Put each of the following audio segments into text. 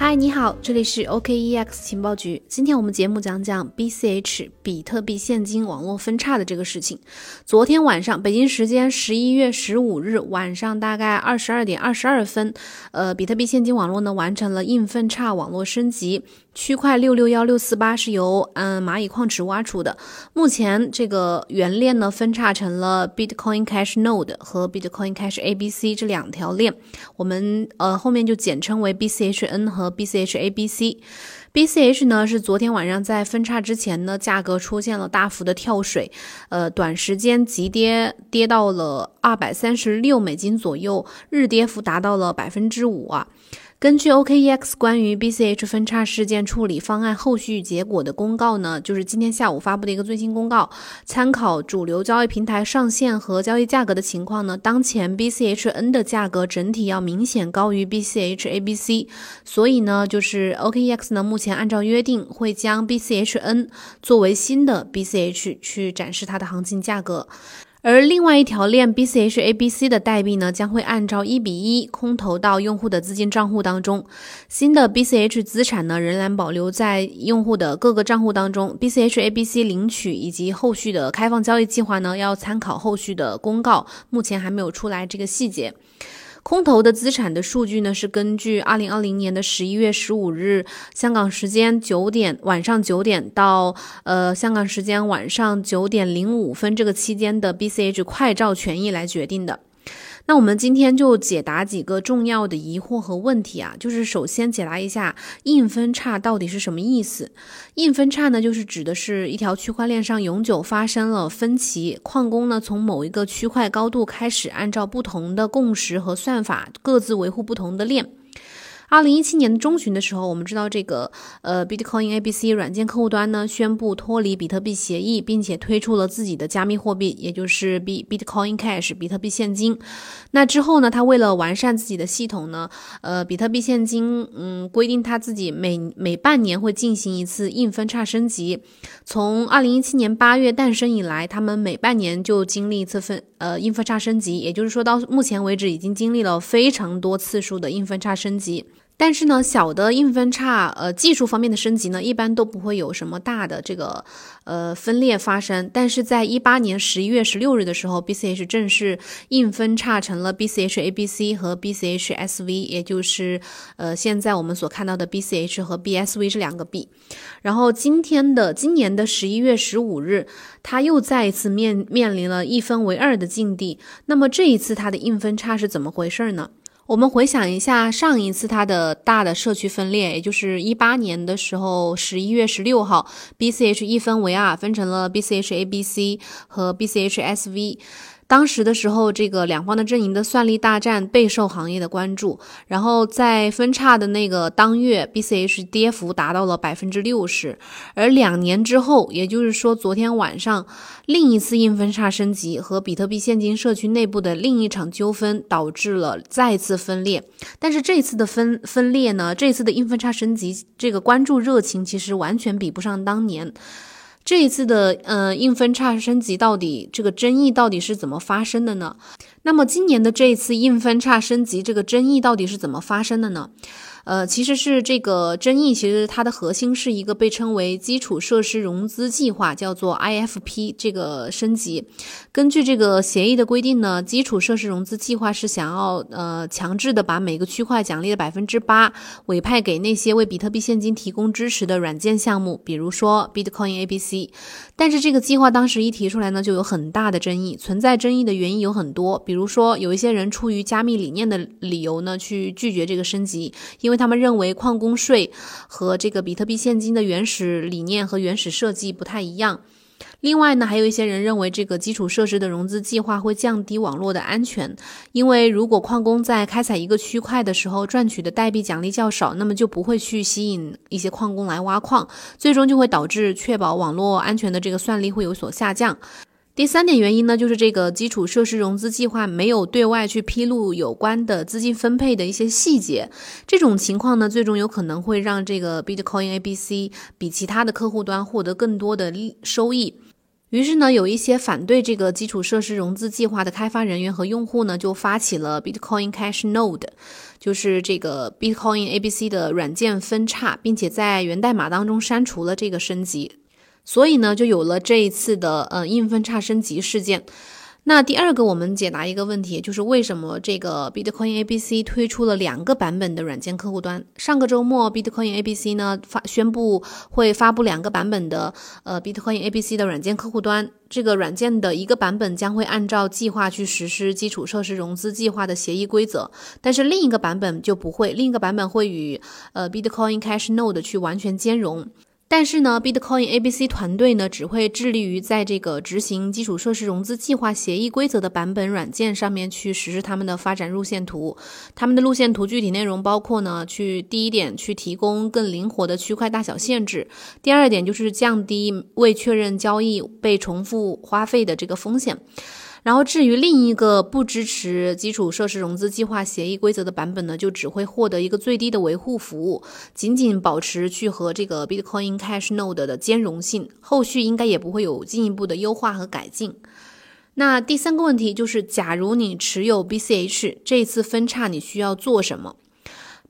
嗨，你好，这里是 OKEX 情报局。今天我们节目讲讲 BCH 比特币现金网络分叉的这个事情。昨天晚上，北京时间十一月十五日晚上大概二十二点二十二分，呃，比特币现金网络呢完成了硬分叉网络升级。区块六六幺六四八是由嗯蚂蚁矿池挖出的。目前这个原链呢分叉成了 Bitcoin Cash Node 和 Bitcoin Cash ABC 这两条链，我们呃后面就简称为 BCHN 和 BCHABC。BCH 呢是昨天晚上在分叉之前呢价格出现了大幅的跳水，呃短时间急跌跌到了二百三十六美金左右，日跌幅达到了百分之五啊。根据 OKEX 关于 BCH 分叉事件处理方案后续结果的公告呢，就是今天下午发布的一个最新公告。参考主流交易平台上线和交易价格的情况呢，当前 BCHN 的价格整体要明显高于 BCHABC，所以呢，就是 OKEX 呢目前按照约定会将 BCHN 作为新的 BCH 去展示它的行情价格。而另外一条链 BCH ABC 的代币呢，将会按照一比一空投到用户的资金账户当中。新的 BCH 资产呢，仍然保留在用户的各个账户当中。BCH ABC 领取以及后续的开放交易计划呢，要参考后续的公告，目前还没有出来这个细节。空投的资产的数据呢，是根据二零二零年的十一月十五日香港时间九点晚上九点到呃香港时间晚上九点零五分这个期间的 BCH 快照权益来决定的。那我们今天就解答几个重要的疑惑和问题啊，就是首先解答一下硬分叉到底是什么意思。硬分叉呢，就是指的是一条区块链上永久发生了分歧，矿工呢从某一个区块高度开始，按照不同的共识和算法，各自维护不同的链。二零一七年的中旬的时候，我们知道这个呃，Bitcoin ABC 软件客户端呢宣布脱离比特币协议，并且推出了自己的加密货币，也就是 B Bitcoin Cash 比特币现金。那之后呢，他为了完善自己的系统呢，呃，比特币现金嗯规定他自己每每半年会进行一次硬分叉升级。从二零一七年八月诞生以来，他们每半年就经历一次分呃硬分叉升级，也就是说到目前为止已经经历了非常多次数的硬分叉升级。但是呢，小的硬分叉，呃，技术方面的升级呢，一般都不会有什么大的这个呃分裂发生。但是在一八年十一月十六日的时候，BCH 正式硬分叉成了 BCH ABC 和 BCH SV，也就是呃现在我们所看到的 BCH 和 BSV 这两个币。然后今天的今年的十一月十五日，它又再一次面面临了一分为二的境地。那么这一次它的硬分叉是怎么回事呢？我们回想一下上一次它的大的社区分裂，也就是一八年的时候，十一月十六号，BCH 一分为二，分成了 BCH ABC 和 BCH SV。当时的时候，这个两方的阵营的算力大战备受行业的关注。然后在分叉的那个当月，BCH 跌幅达到了百分之六十。而两年之后，也就是说昨天晚上，另一次硬分叉升级和比特币现金社区内部的另一场纠纷，导致了再次分裂。但是这次的分分裂呢，这次的硬分叉升级，这个关注热情其实完全比不上当年。这一次的呃硬分差升级到底这个争议到底是怎么发生的呢？那么今年的这一次硬分叉升级这个争议到底是怎么发生的呢？呃，其实是这个争议，其实它的核心是一个被称为基础设施融资计划，叫做 IFP 这个升级。根据这个协议的规定呢，基础设施融资计划是想要呃强制的把每个区块奖励的百分之八委派给那些为比特币现金提供支持的软件项目，比如说 Bitcoin ABC。但是这个计划当时一提出来呢，就有很大的争议。存在争议的原因有很多，比如如说有一些人出于加密理念的理由呢，去拒绝这个升级，因为。他们认为矿工税和这个比特币现金的原始理念和原始设计不太一样。另外呢，还有一些人认为这个基础设施的融资计划会降低网络的安全，因为如果矿工在开采一个区块的时候赚取的代币奖励较少，那么就不会去吸引一些矿工来挖矿，最终就会导致确保网络安全的这个算力会有所下降。第三点原因呢，就是这个基础设施融资计划没有对外去披露有关的资金分配的一些细节，这种情况呢，最终有可能会让这个 Bitcoin ABC 比其他的客户端获得更多的利收益。于是呢，有一些反对这个基础设施融资计划的开发人员和用户呢，就发起了 Bitcoin Cash Node。就是这个 Bitcoin ABC 的软件分叉，并且在源代码当中删除了这个升级，所以呢，就有了这一次的呃硬分叉升级事件。那第二个，我们解答一个问题，就是为什么这个 Bitcoin ABC 推出了两个版本的软件客户端？上个周末，Bitcoin ABC 呢发宣布会发布两个版本的呃 Bitcoin ABC 的软件客户端。这个软件的一个版本将会按照计划去实施基础设施融资计划的协议规则，但是另一个版本就不会，另一个版本会与呃 Bitcoin Cash Node 去完全兼容。但是呢，Bitcoin ABC 团队呢只会致力于在这个执行基础设施融资计划协议规则的版本软件上面去实施他们的发展路线图。他们的路线图具体内容包括呢，去第一点去提供更灵活的区块大小限制，第二点就是降低未确认交易被重复花费的这个风险。然后至于另一个不支持基础设施融资计划协议规则的版本呢，就只会获得一个最低的维护服务，仅仅保持去和这个 Bitcoin Cash Node 的兼容性，后续应该也不会有进一步的优化和改进。那第三个问题就是，假如你持有 BCH，这次分叉你需要做什么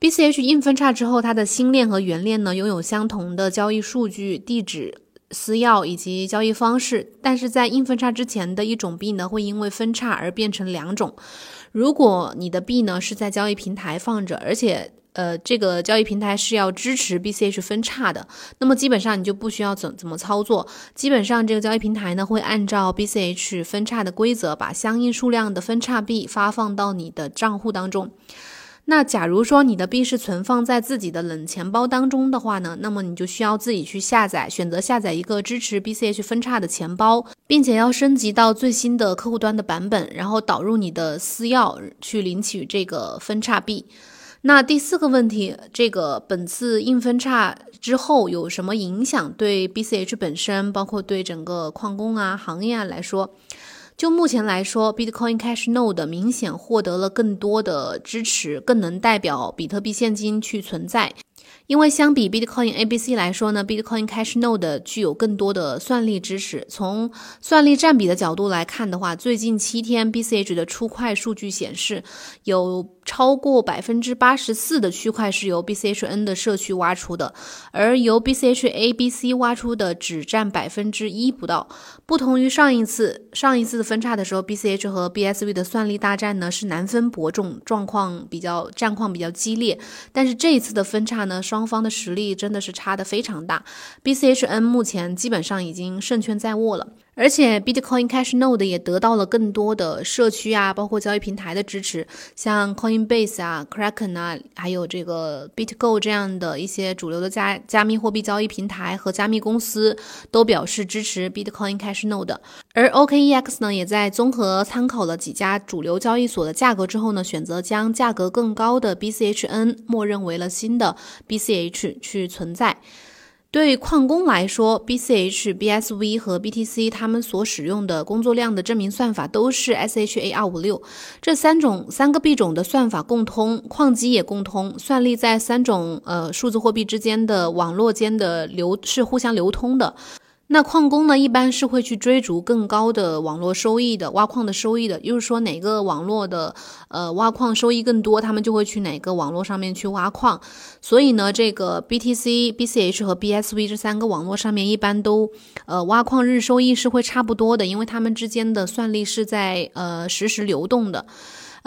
？BCH 硬分叉之后，它的新链和原链呢拥有相同的交易数据地址。私钥以及交易方式，但是在硬分叉之前的一种币呢，会因为分叉而变成两种。如果你的币呢是在交易平台放着，而且呃这个交易平台是要支持 BCH 分叉的，那么基本上你就不需要怎怎么操作。基本上这个交易平台呢会按照 BCH 分叉的规则，把相应数量的分叉币发放到你的账户当中。那假如说你的币是存放在自己的冷钱包当中的话呢，那么你就需要自己去下载，选择下载一个支持 BCH 分叉的钱包，并且要升级到最新的客户端的版本，然后导入你的私钥去领取这个分叉币。那第四个问题，这个本次硬分叉之后有什么影响？对 BCH 本身，包括对整个矿工啊行业啊来说？就目前来说，Bitcoin Cash Node 明显获得了更多的支持，更能代表比特币现金去存在。因为相比 Bitcoin ABC 来说呢，Bitcoin Cash Node 具有更多的算力支持。从算力占比的角度来看的话，最近七天 BCH 的出块数据显示，有超过百分之八十四的区块是由 BCHN 的社区挖出的，而由 BCH ABC 挖出的只占百分之一不到。不同于上一次，上一次的分叉的时候，BCH 和 BSV 的算力大战呢是难分伯仲，状况比较战况比较激烈。但是这一次的分叉呢双方的实力真的是差的非常大，BCHN 目前基本上已经胜券在握了。而且 Bitcoin Cash Node 也得到了更多的社区啊，包括交易平台的支持，像 Coinbase 啊、Kraken 啊，还有这个 BitGo 这样的一些主流的加加密货币交易平台和加密公司都表示支持 Bitcoin Cash Node。而 OKEX 呢，也在综合参考了几家主流交易所的价格之后呢，选择将价格更高的 BCHN 默认为了新的 BCH 去存在。对矿工来说，BCH、BSV 和 BTC 他们所使用的工作量的证明算法都是 SHA256，这三种三个币种的算法共通，矿机也共通，算力在三种呃数字货币之间的网络间的流是互相流通的。那矿工呢，一般是会去追逐更高的网络收益的，挖矿的收益的。就是说，哪个网络的呃挖矿收益更多，他们就会去哪个网络上面去挖矿。所以呢，这个 BTC、BCH 和 BSV 这三个网络上面，一般都呃挖矿日收益是会差不多的，因为它们之间的算力是在呃实时流动的。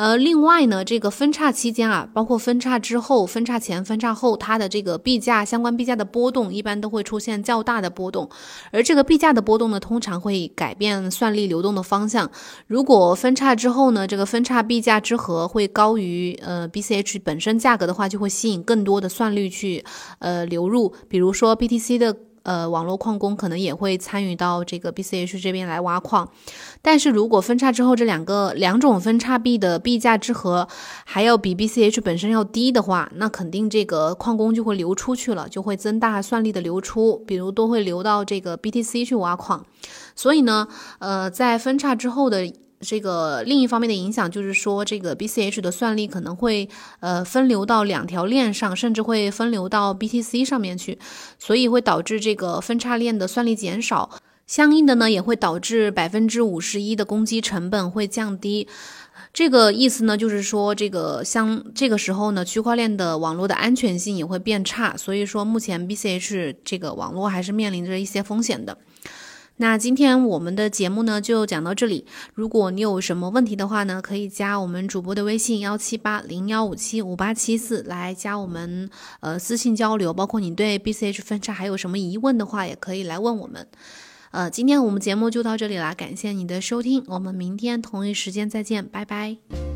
呃，另外呢，这个分叉期间啊，包括分叉之后、分叉前、分叉后，它的这个币价相关币价的波动，一般都会出现较大的波动。而这个币价的波动呢，通常会改变算力流动的方向。如果分叉之后呢，这个分叉币价之和会高于呃 BCH 本身价格的话，就会吸引更多的算力去呃流入。比如说 BTC 的。呃，网络矿工可能也会参与到这个 BCH 这边来挖矿，但是如果分叉之后这两个两种分叉币的币价之和还要比 BCH 本身要低的话，那肯定这个矿工就会流出去了，就会增大算力的流出，比如都会流到这个 BTC 去挖矿。所以呢，呃，在分叉之后的。这个另一方面的影响就是说，这个 BCH 的算力可能会呃分流到两条链上，甚至会分流到 BTC 上面去，所以会导致这个分叉链的算力减少，相应的呢也会导致百分之五十一的攻击成本会降低。这个意思呢，就是说这个像这个时候呢，区块链的网络的安全性也会变差，所以说目前 BCH 这个网络还是面临着一些风险的。那今天我们的节目呢就讲到这里。如果你有什么问题的话呢，可以加我们主播的微信幺七八零幺五七五八七四来加我们呃私信交流。包括你对 BCH 分叉还有什么疑问的话，也可以来问我们。呃，今天我们节目就到这里啦，感谢你的收听，我们明天同一时间再见，拜拜。